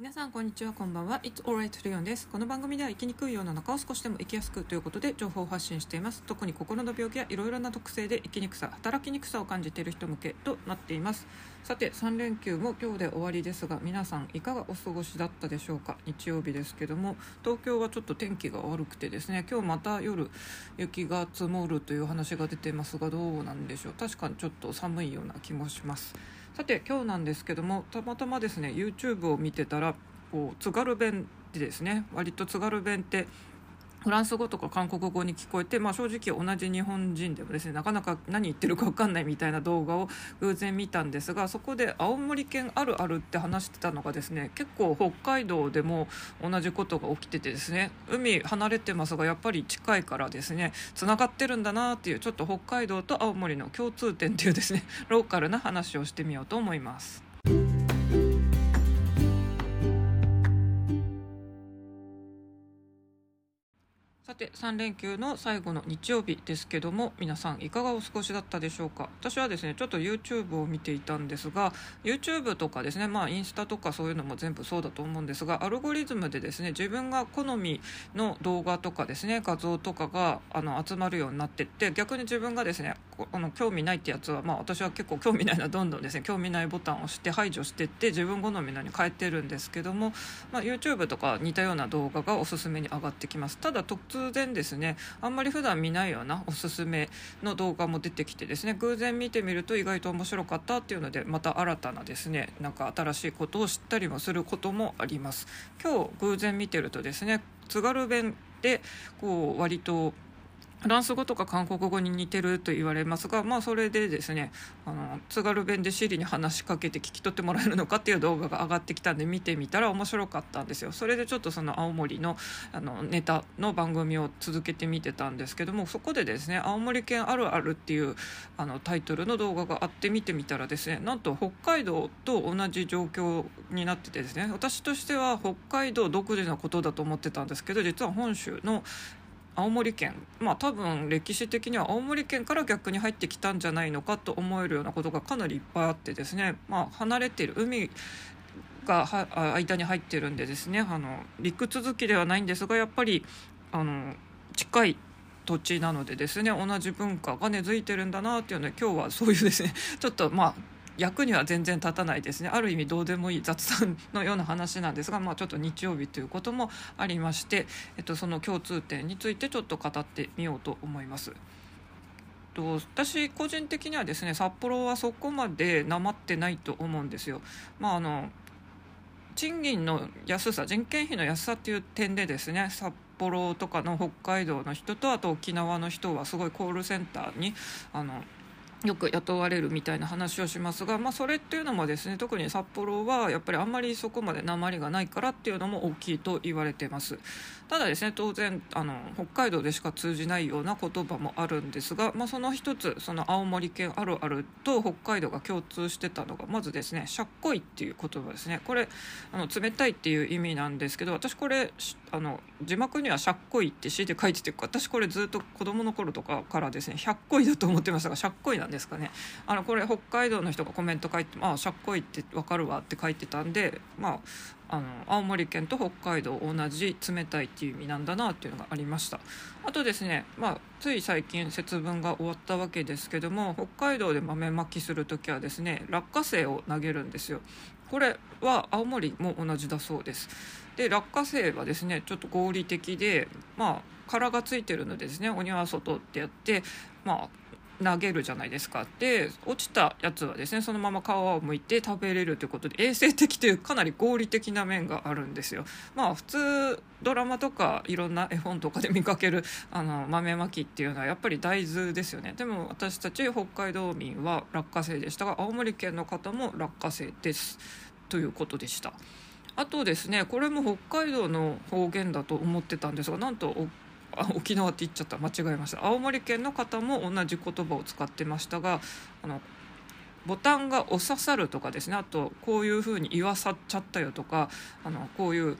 皆さんこんにちはこんばんは。It's alright レオンです。この番組では生きにくい世の中を少しでも生きやすくということで情報を発信しています。特に心の病気やいろいろな特性で生きにくさ働きにくさを感じている人向けとなっています。さて3連休も今日で終わりですが皆さんいかがお過ごしだったでしょうか？日曜日ですけども東京はちょっと天気が悪くてですね今日また夜雪が積もるという話が出てますがどうなんでしょう？確かにちょっと寒いような気もします。さて今日なんですけどもたまたまですね YouTube を見てたらこう津軽弁でですね割と津軽弁ってフランス語とか韓国語に聞こえて、まあ、正直同じ日本人でもですねなかなか何言ってるか分かんないみたいな動画を偶然見たんですがそこで青森県あるあるって話してたのがですね結構北海道でも同じことが起きててですね海離れてますがやっぱり近いからですねつながってるんだなっていうちょっと北海道と青森の共通点っていうですねローカルな話をしてみようと思います。て3連休の最後の日曜日ですけども皆さんいかがお過ごしだったでしょうか？私はですねちょっと YouTube を見ていたんですが YouTube とかですねまあインスタとかそういうのも全部そうだと思うんですがアルゴリズムでですね自分が好みの動画とかですね画像とかがあの集まるようになってって逆に自分がですねあの興味ないってやつはまあ私は結構興味ないのはどんどんですね興味ないボタンを押して排除してって自分好みのに変えてるんですけども、まあ、YouTube とか似たような動画がおすすめに上がってきます。ただ突然ですね。あんまり普段見ないようなおすすめの動画も出てきてですね。偶然見てみると意外と面白かったっていうのでまた新たなですねなんか新しいことを知ったりもすることもあります。今日偶然見てるとですね津軽弁でこう割とフランス語とか韓国語に似てると言われますが、まあ、それでですねあの津軽弁でシリに話しかけて聞き取ってもらえるのかっていう動画が上がってきたんで見てみたら面白かったんですよ。それでちょっとその青森のあのネタの番組を続けて見てたんですけどもそこでですね「青森県あるある」っていうあのタイトルの動画があって見てみたらですねなんと北海道と同じ状況になっててですね私としては北海道独自のことだと思ってたんですけど実は本州の青森県。まあ多分歴史的には青森県から逆に入ってきたんじゃないのかと思えるようなことがかなりいっぱいあってですね、まあ、離れてる海が間に入ってるんでですね。あの陸続きではないんですがやっぱりあの近い土地なのでですね同じ文化が根付いてるんだなっていうので今日はそういうですねちょっとまあ役には全然立たないですねある意味どうでもいい雑談のような話なんですが、まあ、ちょっと日曜日ということもありまして、えっと、その共通点についてちょっと語ってみようと思います。と私個人的にはですね札幌はそこまでなまってないと思うんですよ。まああの賃金の安さ人件費の安さっていう点でですね札幌とかの北海道の人とあと沖縄の人はすごいコールセンターにあのよく雇われるみたいな話をしますが、まあ、それっていうのもですね特に札幌はやっぱりあんまりそこまで鉛がないからっていうのも大きいと言われてます。ただですね当然あの北海道でしか通じないような言葉もあるんですが、まあ、その一つその青森県あるあると北海道が共通してたのがまずですね「しゃっこい」っていう言葉ですね。これあの冷たいっていう意味なんですけど私これあの字幕には「しゃっこい」って C で書いてて私これずっと子供の頃とかからですね「100こい」だと思ってましたが「しゃっこい」なんですかね。あのこれ北海道の人がコメント書いて「ああしゃっこいってわかるわ」って書いてたんでまああの青森県と北海道同じ冷たいっていう意味なんだなっていうのがありました。あとですね、まあ、つい最近節分が終わったわけですけども北海道で豆まきする時はですね落花生を投げるんですよ。これは青森も同じだそうです。で落花生はですねちょっと合理的でまあ殻がついてるのでですね鬼は外ってやってまあ投げるじゃないですかで落ちたやつはですねそのまま皮を剥いて食べれるということで衛生的というかなり合理的な面があるんですよ。まあ普通ドラマとかいろんな絵本とかで見かけるあの豆まきっていうのはやっぱり大豆ですよねでも私たち北海道民は落花生でしたが青森県の方も落花生ですということでした。あとですねこれも北海道の方言だと思ってたんですがなんとあ沖縄って言っちゃった。間違えました。青森県の方も同じ言葉を使ってましたがあのボタンが押ささるとかですねあとこういうふうに言わさっちゃったよとかあのこういう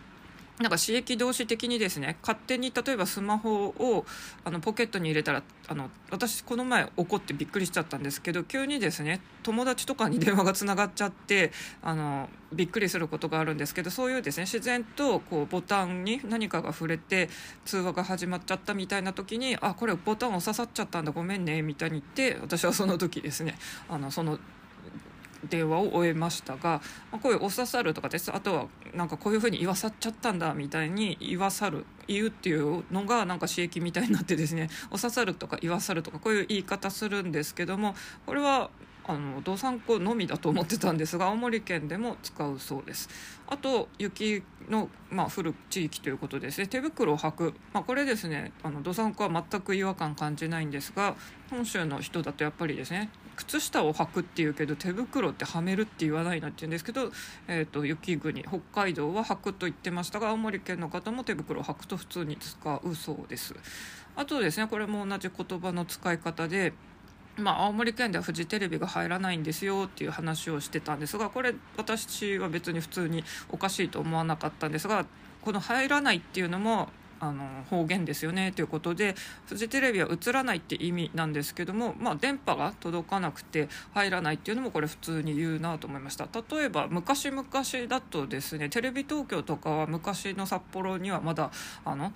なんか刺激同士的にですね勝手に例えばスマホをあのポケットに入れたらあの私この前怒ってびっくりしちゃったんですけど急にですね友達とかに電話がつながっちゃってあのびっくりすることがあるんですけどそういうですね自然とこうボタンに何かが触れて通話が始まっちゃったみたいな時にあこれボタン押ささっちゃったんだごめんねみたいに言って私はその時ですねあのその電話を終えましたが、まあ、こういう「お刺さる」とかです。あとはなんかこういうふうに言わさっちゃったんだみたいに言わさる言うっていうのがなんか刺激みたいになってですね「お刺さる」とか「言わさる」とかこういう言い方するんですけどもこれはあの道産子のみだと思ってたんですが青森県でも使うそうです。あと雪の、まあ、降る地域ということですね。手袋を履く、まあ、これですねあの道産子は全く違和感感じないんですが本州の人だとやっぱりですね靴下を履くっていうけど手袋ってはめるって言わないなって言うんですけど、えーと、雪国北海道は履くと言ってましたが青森県の方も手袋を履くと普通に使うそうです。あとですねこれも同じ言葉の使い方でまあ、青森県ではフジテレビが入らないんですよっていう話をしてたんですがこれ私は別に普通におかしいと思わなかったんですがこの入らないっていうのもあの方言ですよねということでフジテレビは映らないって意味なんですけども、まあ、電波が届かなくて入らないっていうのもこれ普通に言うなと思いました例えば昔々だとですねテレビ東京とかは昔の札幌にはまだあの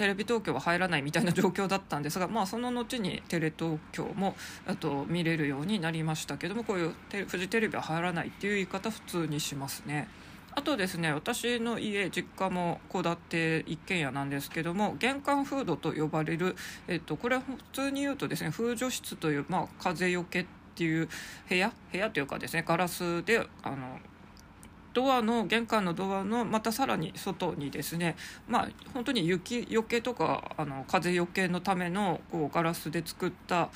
テレビ東京は入らないみたいな状況だったんですが、まあ、その後にテレ東京もあと見れるようになりましたけどもこういうフジテレビは入らないっていう言い方普通にしますね。あとですね私の家実家も戸建て一軒家なんですけども玄関フードと呼ばれる、えっと、これは普通に言うとですね風除室という、まあ、風よけっていう部屋部屋というかですねガラスであのドアの玄関のドアのまたさらに外にですねまあ本当に雪よけとかあの風よけのためのこうガラスで作った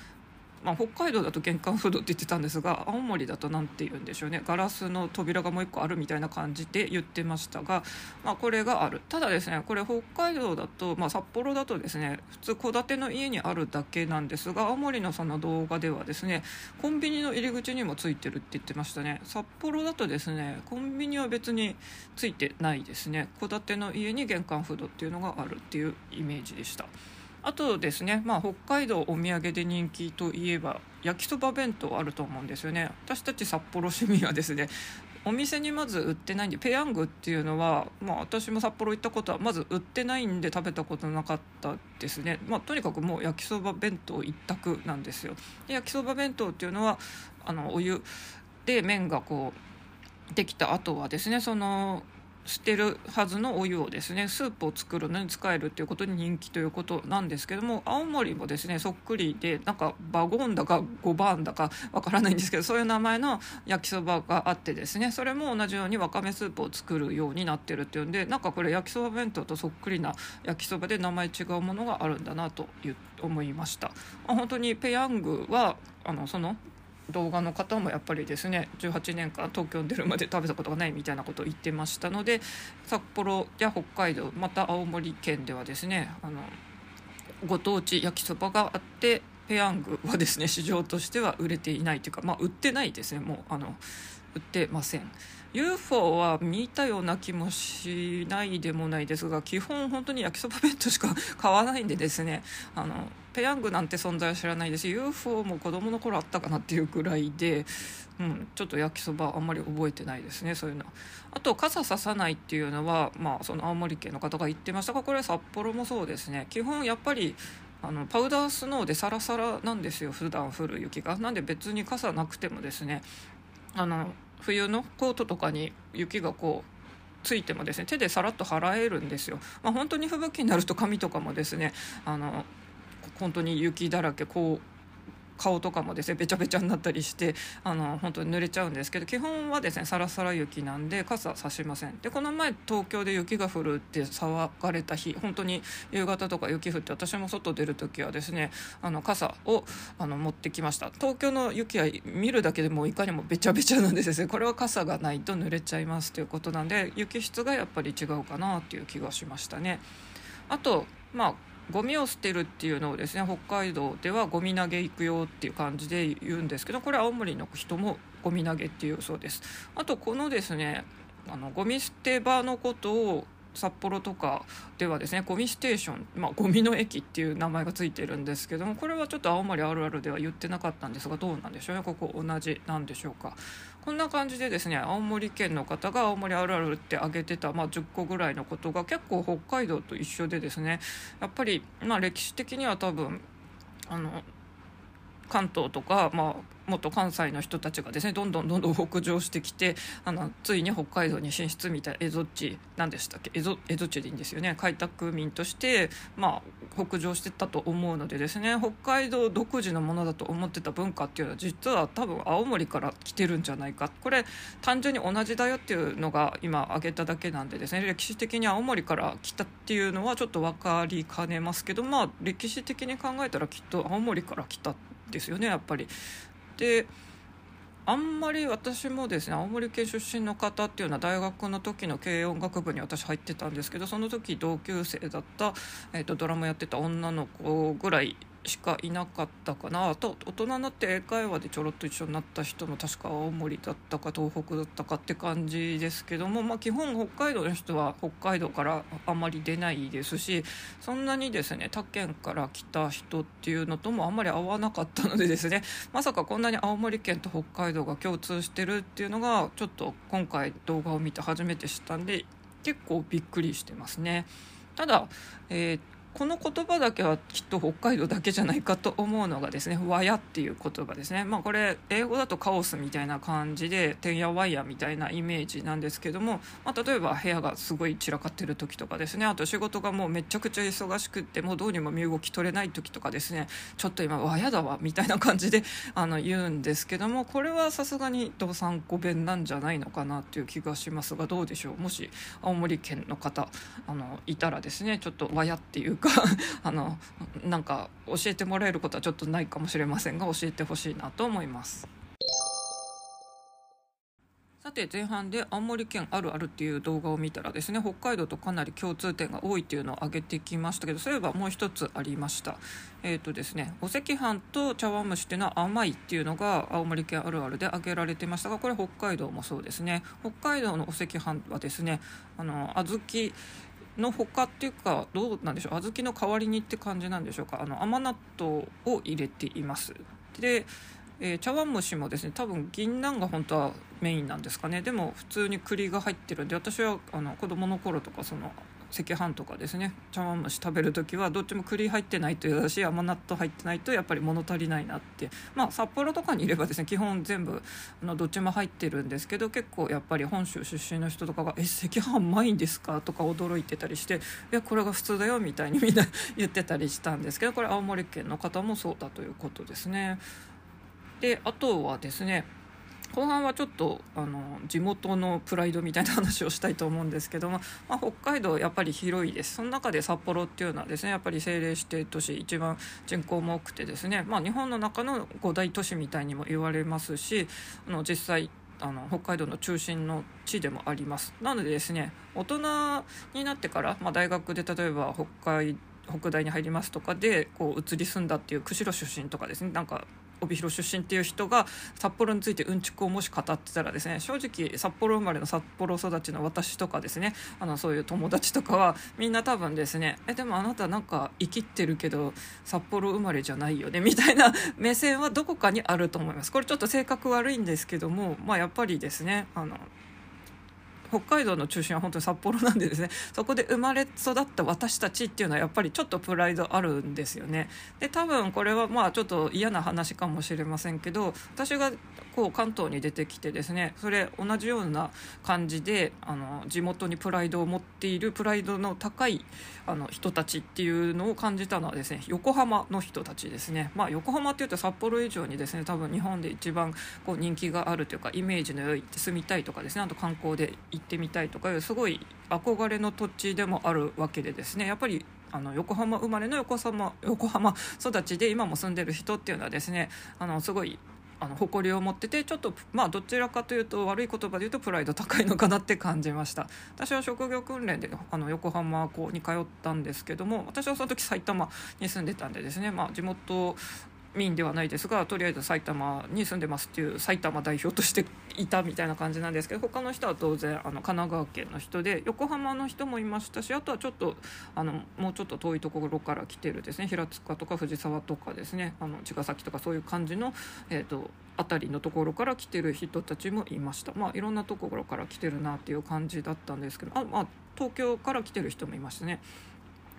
まあ、北海道だと玄関フードって言ってたんですが青森だと何て言うんでしょうね。ガラスの扉がもう一個あるみたいな感じで言ってましたが、まあ、これがある。ただですねこれ北海道だと、まあ、札幌だとですね普通戸建ての家にあるだけなんですが青森のその動画ではですねコンビニの入り口にもついてるって言ってましたね。札幌だとですねコンビニは別についてないですね。戸建ての家に玄関フードっていうのがあるっていうイメージでした。あとですね、まあ、北海道お土産で人気といえば焼きそば弁当あると思うんですよね。私たち札幌市民はですねお店にまず売ってないんでペヤングっていうのは、まあ、私も札幌行ったことはまず売ってないんで食べたことなかったですね、まあ、とにかくもう焼きそば弁当一択なんですよ。で焼きそば弁当っていうのはあのお湯で麺がこうできた後はですねその捨てるはずのお湯をですねスープを作るのに使えるということに人気ということなんですけども青森もですねそっくりでなんかバゴンだか5番だかわからないんですけどそういう名前の焼きそばがあってですねそれも同じようにわかめスープを作るようになってるっていうんでなんかこれ焼きそば弁当とそっくりな焼きそばで名前違うものがあるんだなと思いました。本当にペヤングはあのその動画の方もやっぱりですね18年間東京に出るまで食べたことがないみたいなことを言ってましたので札幌や北海道また青森県ではですねあのご当地焼きそばがあってペヤングはですね市場としては売れていないというか、まあ、売ってないですね。もうあの売ってません。UFO は見たような気もしないでもないですが基本本当に焼きそば弁当しか買わないんでですね。あのペヤングなんて存在は知らないですし UFO も子供の頃あったかなっていうくらいで、うん、ちょっと焼きそばあんまり覚えてないですねそういうのあと傘ささないっていうのは、まあ、その青森県の方が言ってましたがこれは札幌もそうですね。基本やっぱりあのパウダースノーでサラサラなんですよ普段降る雪が。なんで別に傘なくてもですね。あの冬のコートとかに雪がこうついてもですね手でさらっと払えるんですよ、まあ、本当に吹雪になると髪とかもですねあの本当に雪だらけこう顔とかもですねべちゃべちゃになったりしてあの本当に濡れちゃうんですけど基本はですねさらさら雪なんで傘さしません。でこの前東京で雪が降るって騒がれた日本当に夕方とか雪降って私も外出る時はですねあの傘をあの持ってきました。東京の雪は見るだけでもいかにもべちゃべちゃなんですねこれは傘がないと濡れちゃいますということなんで雪質がやっぱり違うかなっていう気がしましたね。あとまあゴミを捨てるっていうのをですね北海道ではゴミ投げ行くよっていう感じで言うんですけどこれ青森の人もゴミ投げっていうそうです。あとこのですねあのゴミ捨て場のことを札幌とかではですねゴミステーション、まあ、ゴミの駅っていう名前がついてるんですけどもこれはちょっと青森あるあるでは言ってなかったんですがどうなんでしょうね。ここ同じなんでしょうか。こんな感じでですね青森県の方が青森あるあるって挙げてた、まあ、10個ぐらいのことが結構北海道と一緒でですねやっぱり、まあ、歴史的には多分あの関東とか、まあ、もっと関西の人たちがですねどんどんどんどん北上してきてあのついに北海道に進出みたいな蝦夷地何でしたっけ？蝦夷地でいいんですよね。開拓民として、まあ、北上してったと思うのでですね北海道独自のものだと思ってた文化っていうのは実は多分青森から来てるんじゃないか。これ単純に同じだよっていうのが今挙げただけなんでですね歴史的に青森から来たっていうのはちょっと分かりかねますけどまあ歴史的に考えたらきっと青森から来たですよねやっぱり。であんまり私もですね青森県出身の方っていうのは大学の時の軽音楽部に私入ってたんですけどその時同級生だった、えーとドラムやってた女の子ぐらいしかいなかったかなあと大人になって英会話でちょろっと一緒になった人も確か青森だったか東北だったかって感じですけども、まあ、基本北海道の人は北海道からあまり出ないですしそんなにですね他県から来た人っていうのともあんまり合わなかったのでですねまさかこんなに青森県と北海道が共通してるっていうのがちょっと今回動画を見て初めて知ったんで結構びっくりしてますね。ただ、えーこの言葉だけはきっと北海道だけじゃないかと思うのがですね「わや」っていう言葉ですね。まあ、これ英語だとカオスみたいな感じで「てんやわや」みたいなイメージなんですけども、まあ、例えば部屋がすごい散らかってる時とかですね。あと仕事がもうめちゃくちゃ忙しくってもうどうにも身動き取れない時とかですね。ちょっと今「わやだわ」みたいな感じで あの言うんですけどもこれはさすがに道産子弁なんじゃないのかなっていう気がしますがどうでしょう。もし青森県の方あのいたらですねちょっと「わや」っていうかあのなんか教えてもらえることはちょっとないかもしれませんが教えてほしいなと思います。さて前半で青森県あるあるっていう動画を見たらですね北海道とかなり共通点が多いっていうのを挙げてきましたけどそういえばもう一つありましたえっ、ー、とですねお赤飯と茶碗蒸しっていうのは甘いっていうのが青森県あるあるで挙げられてましたがこれ北海道もそうですね北海道のお赤飯はですねあの小豆の他っていうかどうなんでしょう？小豆の代わりにって感じなんでしょうか？あの甘納豆を入れています。で、えー、茶碗蒸しもですね多分銀杏が本当はメインなんですかね。でも普通に栗が入ってるんで私はあの子供の頃とかその赤飯とかですね茶碗蒸し食べる時はどっちも栗入ってないと嫌だし甘納豆入ってないとやっぱり物足りないなってまあ札幌とかにいればですね基本全部あのどっちも入ってるんですけど結構やっぱり本州出身の人とかが「え赤飯うまいんですか?」とか驚いてたりして「いやこれが普通だよ」みたいに みんな言ってたりしたんですけどこれ青森県の方もそうだということですね。であとはですね後半はちょっとあの地元のプライドみたいな話をしたいと思うんですけども、まあ、北海道やっぱり広いです。その中で札幌っていうのはですねやっぱり政令指定都市一番人口も多くてですね、まあ、日本の中の五大都市みたいにも言われますしあの実際あの北海道の中心の地でもあります。なのでですね大人になってから、まあ、大学で例えば北海北大に入りますとかでこう移り住んだっていう釧路出身とかですねなんか帯広出身っていう人が札幌についてうんちくをもし語ってたらですね正直札幌生まれの札幌育ちの私とかですねあのそういう友達とかはみんな多分ですねえでもあなたなんか生きってるけど札幌生まれじゃないよねみたいな 目線はどこかにあると思います。これちょっと性格悪いんですけどもまあやっぱりですねあの北海道の中心は本当に札幌なんでですね そこで生まれ育った私たちっていうのはやっぱりちょっとプライドあるんですよね。で多分これはまあちょっと嫌な話かもしれませんけど私がこう関東に出てきてですねそれ同じような感じであの地元にプライドを持っているプライドの高いあの人たちっていうのを感じたのはですね横浜の人たちですね。まあ横浜っていうと札幌以上にですね多分日本で一番こう人気があるというかイメージの良い住みたいとかですねあと観光で行ってみたいとかいうすごい憧れの土地でもあるわけでですね。やっぱりあの横浜生まれの横浜横浜育ちで今も住んでる人っていうのはですねあのすごいあの誇りを持っててちょっとまあどちらかというと悪い言葉で言うとプライド高いのかなって感じました。私は職業訓練であの横浜校に通ったんですけども私はその時埼玉に住んでたんでですね、まあ、地元民ではないですがとりあえず埼玉に住んでますっていう埼玉代表としていたみたいな感じなんですけど他の人は当然あの神奈川県の人で横浜の人もいましたしあとはちょっとあのもうちょっと遠いところから来てるですね平塚とか藤沢とかですねあの茅ヶ崎とかそういう感じの、えーと、辺りのところから来てる人たちもいましたまあいろんなところから来てるなっていう感じだったんですけどあ、まあ、東京から来てる人もいましたね。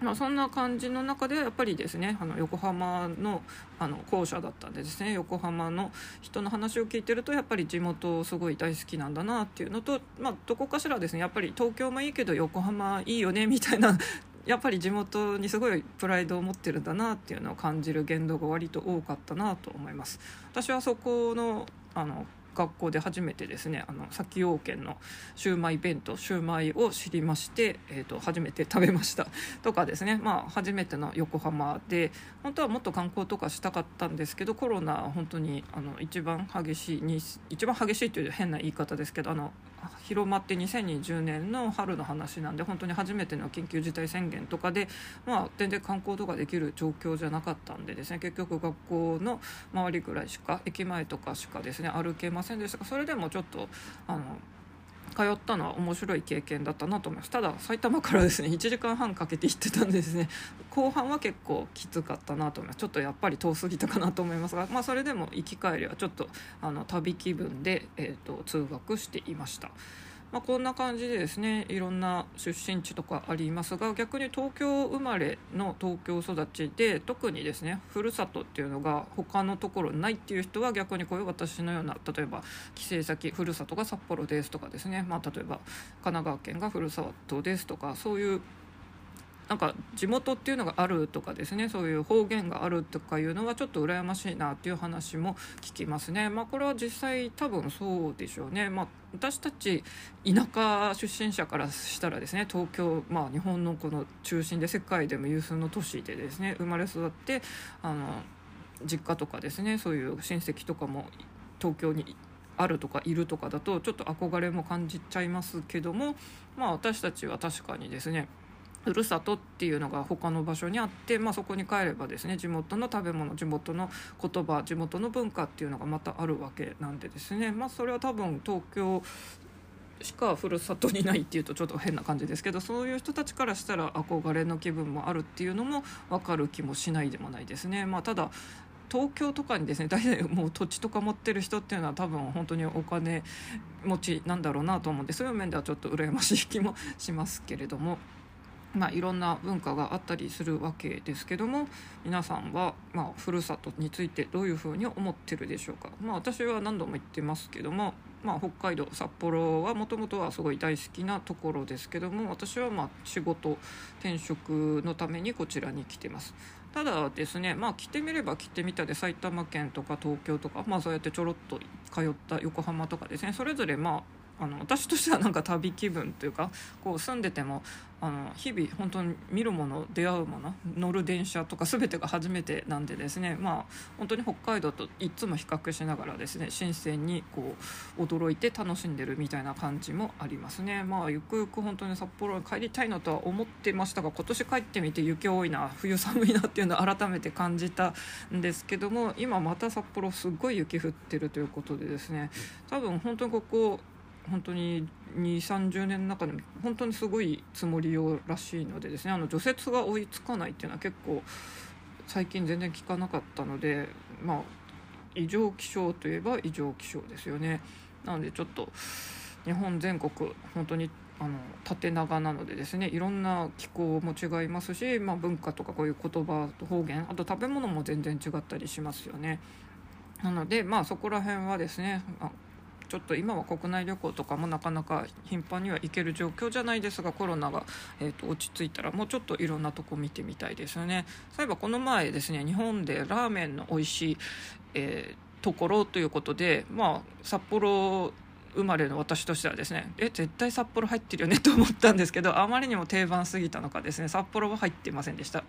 まあ、そんな感じの中でやっぱりですねあの横浜のあの校舎だったんでですね横浜の人の話を聞いてるとやっぱり地元すごい大好きなんだなっていうのと、まあ、どこかしらですねやっぱり東京もいいけど横浜いいよね みたいなやっぱり地元にすごいプライドを持ってるんだなっていうのを感じる言動が割と多かったなと思います。私はそこのあの学校で初めてですねあの崎陽軒のシューマイ弁当シューマイを知りまして、えーと、初めて食べました。とかですね。まあ初めての横浜で本当はもっと観光とかしたかったんですけどコロナ本当にあの一番激しいに一番激しいという変な言い方ですけどあの広まって2020年の春の話なんで本当に初めての緊急事態宣言とかで、まあ、全然観光とかできる状況じゃなかったんでですね結局学校の周りぐらいしか駅前とかしかですね歩けませんでしたがそれでもちょっとあの通ったのは面白い経験だったなと思います。ただ埼玉からですね1時間半かけて行ってたんですね。後半は結構きつかったなと思います。ちょっとやっぱり遠すぎたかなと思いますが、まあ、それでも行き帰りはちょっとあの旅気分で、えーと通学していました。まあ、こんな感じでですねいろんな出身地とかありますが逆に東京生まれの東京育ちで特にですねふるさとっていうのが他のところないっていう人は逆にこういう私のような例えば帰省先ふるさとが札幌ですとかですね、まあ、例えば神奈川県がふるさとですとかそういうなんか地元っていうのがあるとかですねそういう方言があるとかいうのはちょっと羨ましいなっていう話も聞きますね。まあ、これは実際多分そうでしょうね。まあ、私たち田舎出身者からしたらですね東京、まあ、日本のこの中心で世界でも有数の都市でですね生まれ育ってあの実家とかですねそういう親戚とかも東京にあるとかいるとかだとちょっと憧れも感じちゃいますけどもまあ私たちは確かにですねふるさとっていうのが他の場所にあって、まあ、そこに帰ればですね地元の食べ物地元の言葉地元の文化っていうのがまたあるわけなんでですね、まあ、それは多分東京しかふるさとにないっていうとちょっと変な感じですけどそういう人たちからしたら憧れの気分もあるっていうのも分かる気もしないでもないですね。まあ、ただ東京とかにですね大体もう土地とか持ってる人っていうのは多分本当にお金持ちなんだろうなと思うんでそういう面ではちょっと羨ましい気もしますけれども。まあ、いろんな文化があったりするわけですけども皆さんは、まあ、ふるさとについてどういうふうに思ってるでしょうか、まあ、私は何度も言ってますけども、まあ、北海道札幌はもともとはすごい大好きなところですけども私はまあ仕事転職のためにこちらに来てます。ただですねまあ来てみれば来てみたで埼玉県とか東京とか、まあ、そうやってちょろっと通った横浜とかですねそれぞれまああの私としてはなんか旅気分というかこう住んでてもあの日々本当に見るもの出会うもの乗る電車とか全てが初めてなんでですねまあ本当に北海道といつも比較しながらですね新鮮にこう驚いて楽しんでるみたいな感じもありますね。まあゆくゆく本当に札幌に帰りたいなとは思ってましたが今年帰ってみて雪多いな冬寒いなっていうのを改めて感じたんですけども今また札幌すっごい雪降ってるということでですね多分本当にここ本当に2 3 0年の中でも本当にすごい積もりようらしいのでですねあの除雪が追いつかないっていうのは結構最近全然聞かなかったのでまあ異常気象といえば異常気象ですよねなのでちょっと日本全国本当にあの縦長なのでですねいろんな気候も違いますし、まあ、文化とかこういう言葉と方言あと食べ物も全然違ったりしますよね。なのでまあそこら辺はですねちょっと今は国内旅行とかもなかなか頻繁には行ける状況じゃないですがコロナが、えーと、落ち着いたらもうちょっといろんなとこ見てみたいですよね。そういえばこの前ですね日本でラーメンの美味しい、えー、ところということでまあ札幌生まれの私としてはですねえ絶対札幌入ってるよねと思ったんですけどあまりにも定番すぎたのかですね札幌は入ってませんでした。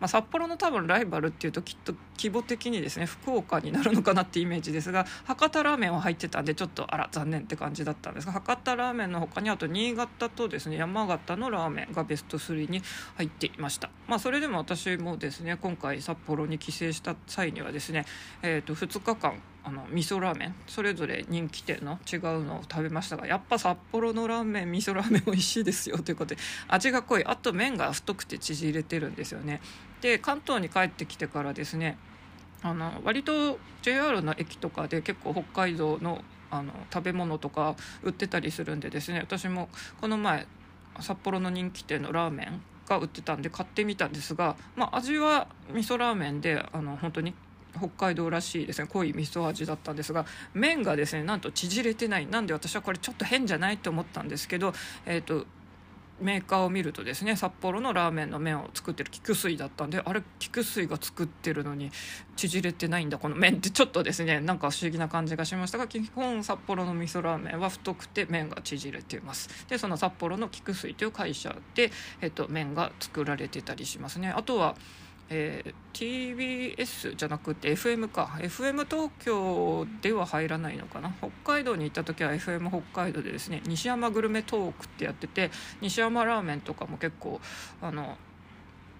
まあ、札幌の多分ライバルっていうときっと規模的にですね福岡になるのかなってイメージですが博多ラーメンは入ってたんでちょっとあら残念って感じだったんですが博多ラーメンの他にあと新潟とですね山形のラーメンがベスト3に入っていました。まあそれでも私もですね今回札幌に帰省した際にはですね、えー、と2日間あの味噌ラーメンそれぞれ人気店の違うのを食べましたがやっぱ札幌のラーメン味噌ラーメン美味しいですよということで 味が濃い。あと麺が太くて縮れてるんですよね。で関東に帰ってきてからですねあの割と JR の駅とかで結構北海道のあの食べ物とか売ってたりするんでですね私もこの前札幌の人気店のラーメンが売ってたんで買ってみたんですが、まあ、味は味噌ラーメンであの本当に北海道らしいですね。濃い味噌味だったんですが麺がですねなんと縮れてない。なんで私はこれちょっと変じゃないと思ったんですけど、えーと、メーカーを見るとですね札幌のラーメンの麺を作ってる菊水だったんであれ菊水が作ってるのに縮れてないんだこの麺ってちょっとですねなんか不思議な感じがしましたが基本札幌の味噌ラーメンは太くて麺が縮れています。でその札幌の菊水という会社で、えっと、麺が作られてたりしますね。あとはえー、TBS じゃなくて FM か FM 東京では入らないのかな北海道に行った時は FM 北海道でですね西山グルメトークってやってて西山ラーメンとかも結構あの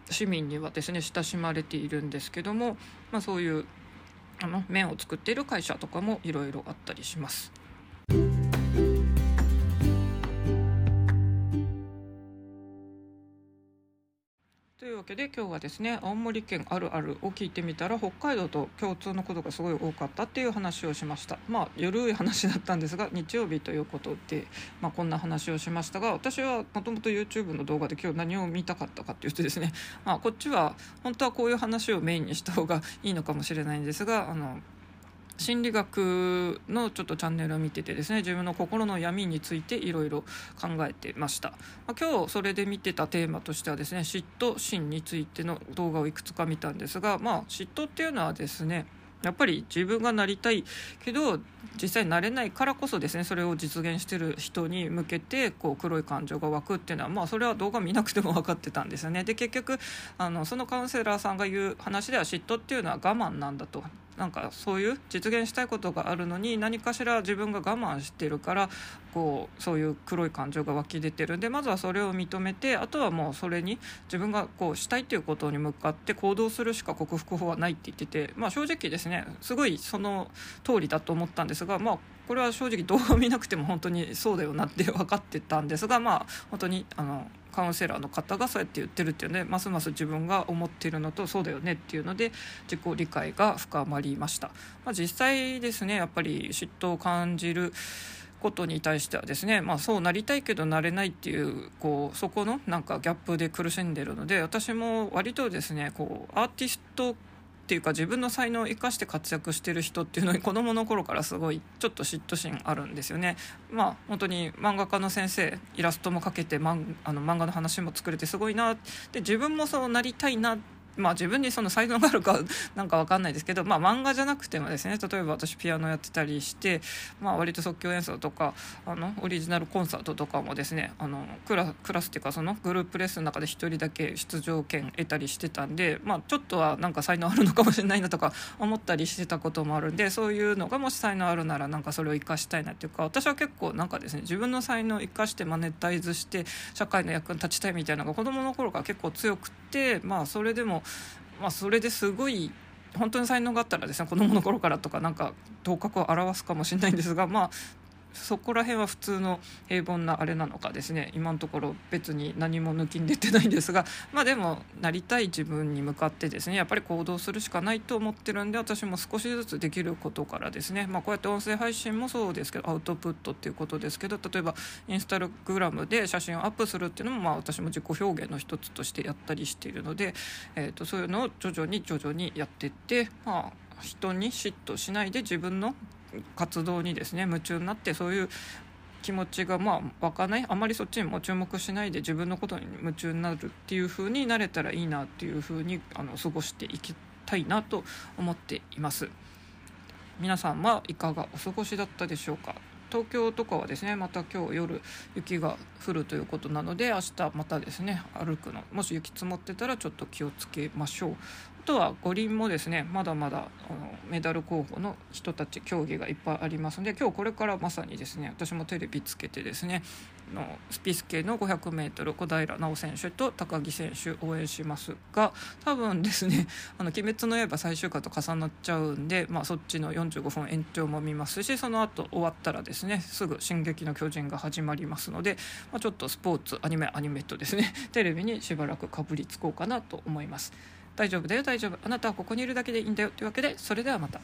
市民にはですね親しまれているんですけども、まあ、そういうあの麺を作っている会社とかもいろいろあったりします。わけで今日はですね青森県あるあるを聞いてみたら北海道と共通のことがすごい多かったっていう話をしました。まあ緩い話だったんですが日曜日ということで、まあ、こんな話をしましたが私はもともと YouTube の動画で今日何を見たかったかっていうとですね、まあ、こっちは本当はこういう話をメインにした方がいいのかもしれないんですがあの心理学のちょっとチャンネルを見ててですね自分の心の闇についていろいろ考えてました、まあ、今日それで見てたテーマとしてはですね嫉妬心についての動画をいくつか見たんですがまあ嫉妬っていうのはですねやっぱり自分がなりたいけど実際なれないからこそですねそれを実現してる人に向けてこう黒い感情が湧くっていうのはまあそれは動画見なくても分かってたんですよね。で結局あのそのカウンセラーさんが言う話では嫉妬っていうのは我慢なんだと。なんかそういう実現したいことがあるのに何かしら自分が我慢してるからこうそういう黒い感情が湧き出てる。んでまずはそれを認めてあとはもうそれに自分がこうしたいっていうことに向かって行動するしか克服法はないって言ってて、まあ、正直ですねすごいその通りだと思ったんですが、まあ、これは正直動画を見なくても本当にそうだよなって分かってたんですがまあ本当にあのカウンセラーの方がそうやって言ってるっていうねますます自分が思っているのとそうだよねっていうので自己理解が深まりました、まあ、実際ですねやっぱり嫉妬を感じることに対してはですね、まあ、そうなりたいけどなれないっていうこうそこのなんかギャップで苦しんでるので私も割とですねこうアーティストっていうか自分の才能を生かして活躍してる人っていうのに子どもの頃からすごいちょっと嫉妬心あるんですよね。まあ本当に漫画家の先生イラストも描けてあの漫画の話も作れてすごいなで自分もそうなりたいなってまあ自分にその才能があるか なんか分かんないですけど、まあ、漫画じゃなくてもですね例えば私ピアノやってたりして、まあ、割と即興演奏とかあのオリジナルコンサートとかもですねあのクラクラスっていうかそのグループレッスンの中で1人だけ出場権得たりしてたんで、まあ、ちょっとはなんか才能あるのかもしれないなとか思ったりしてたこともあるんでそういうのがもし才能あるならなんかそれを生かしたいなっていうか私は結構なんかですね自分の才能を生かしてマネタイズして社会の役に立ちたいみたいなのが子どもの頃から結構強くてまあそれでもまあ、それですごい本当に才能があったらですね子供の頃からとかなんか頭角を現すかもしれないんですがまあそこら辺は普通の平凡なあれなのかですね。今のところ別に何も抜きん出てないんですが。まあでもなりたい自分に向かってですね。やっぱり行動するしかないと思ってるんで私も少しずつできることからですね、まあ、こうやって音声配信もそうですけどアウトプットっていうことですけど例えばインスタグラムで写真をアップするっていうのもまあ私も自己表現の一つとしてやったりしているので、えー、とそういうのを徐々に徐々にやってってまあ人に嫉妬しないで自分の活動にですね夢中になってそういう気持ちがまあ湧かないあまりそっちにも注目しないで自分のことに夢中になるっていう風になれたらいいなっていう風にあの過ごしていきたいなと思っています。皆さんはいかがお過ごしだったでしょうか？東京とかはですねまた今日夜雪が降るということなので明日またですね歩くのもし雪積もってたらちょっと気をつけましょう。あとは五輪もですねまだまだあのメダル候補の人たち競技がいっぱいありますので今日これからまさにですね私もテレビつけてですねのスピース系の 500m 小平奈緒選手と高木選手応援しますが多分ですね「あの鬼滅の刃」最終回と重なっちゃうんで、まあ、そっちの45分延長も見ますしその後終わったらですねすぐ「進撃の巨人」が始まりますので、まあ、ちょっとスポーツアニメアニメとですね テレビにしばらくかぶりつこうかなと思います。大丈夫だよ大丈夫あなたはここにいるだけでいいんだよというわけでそれではまた。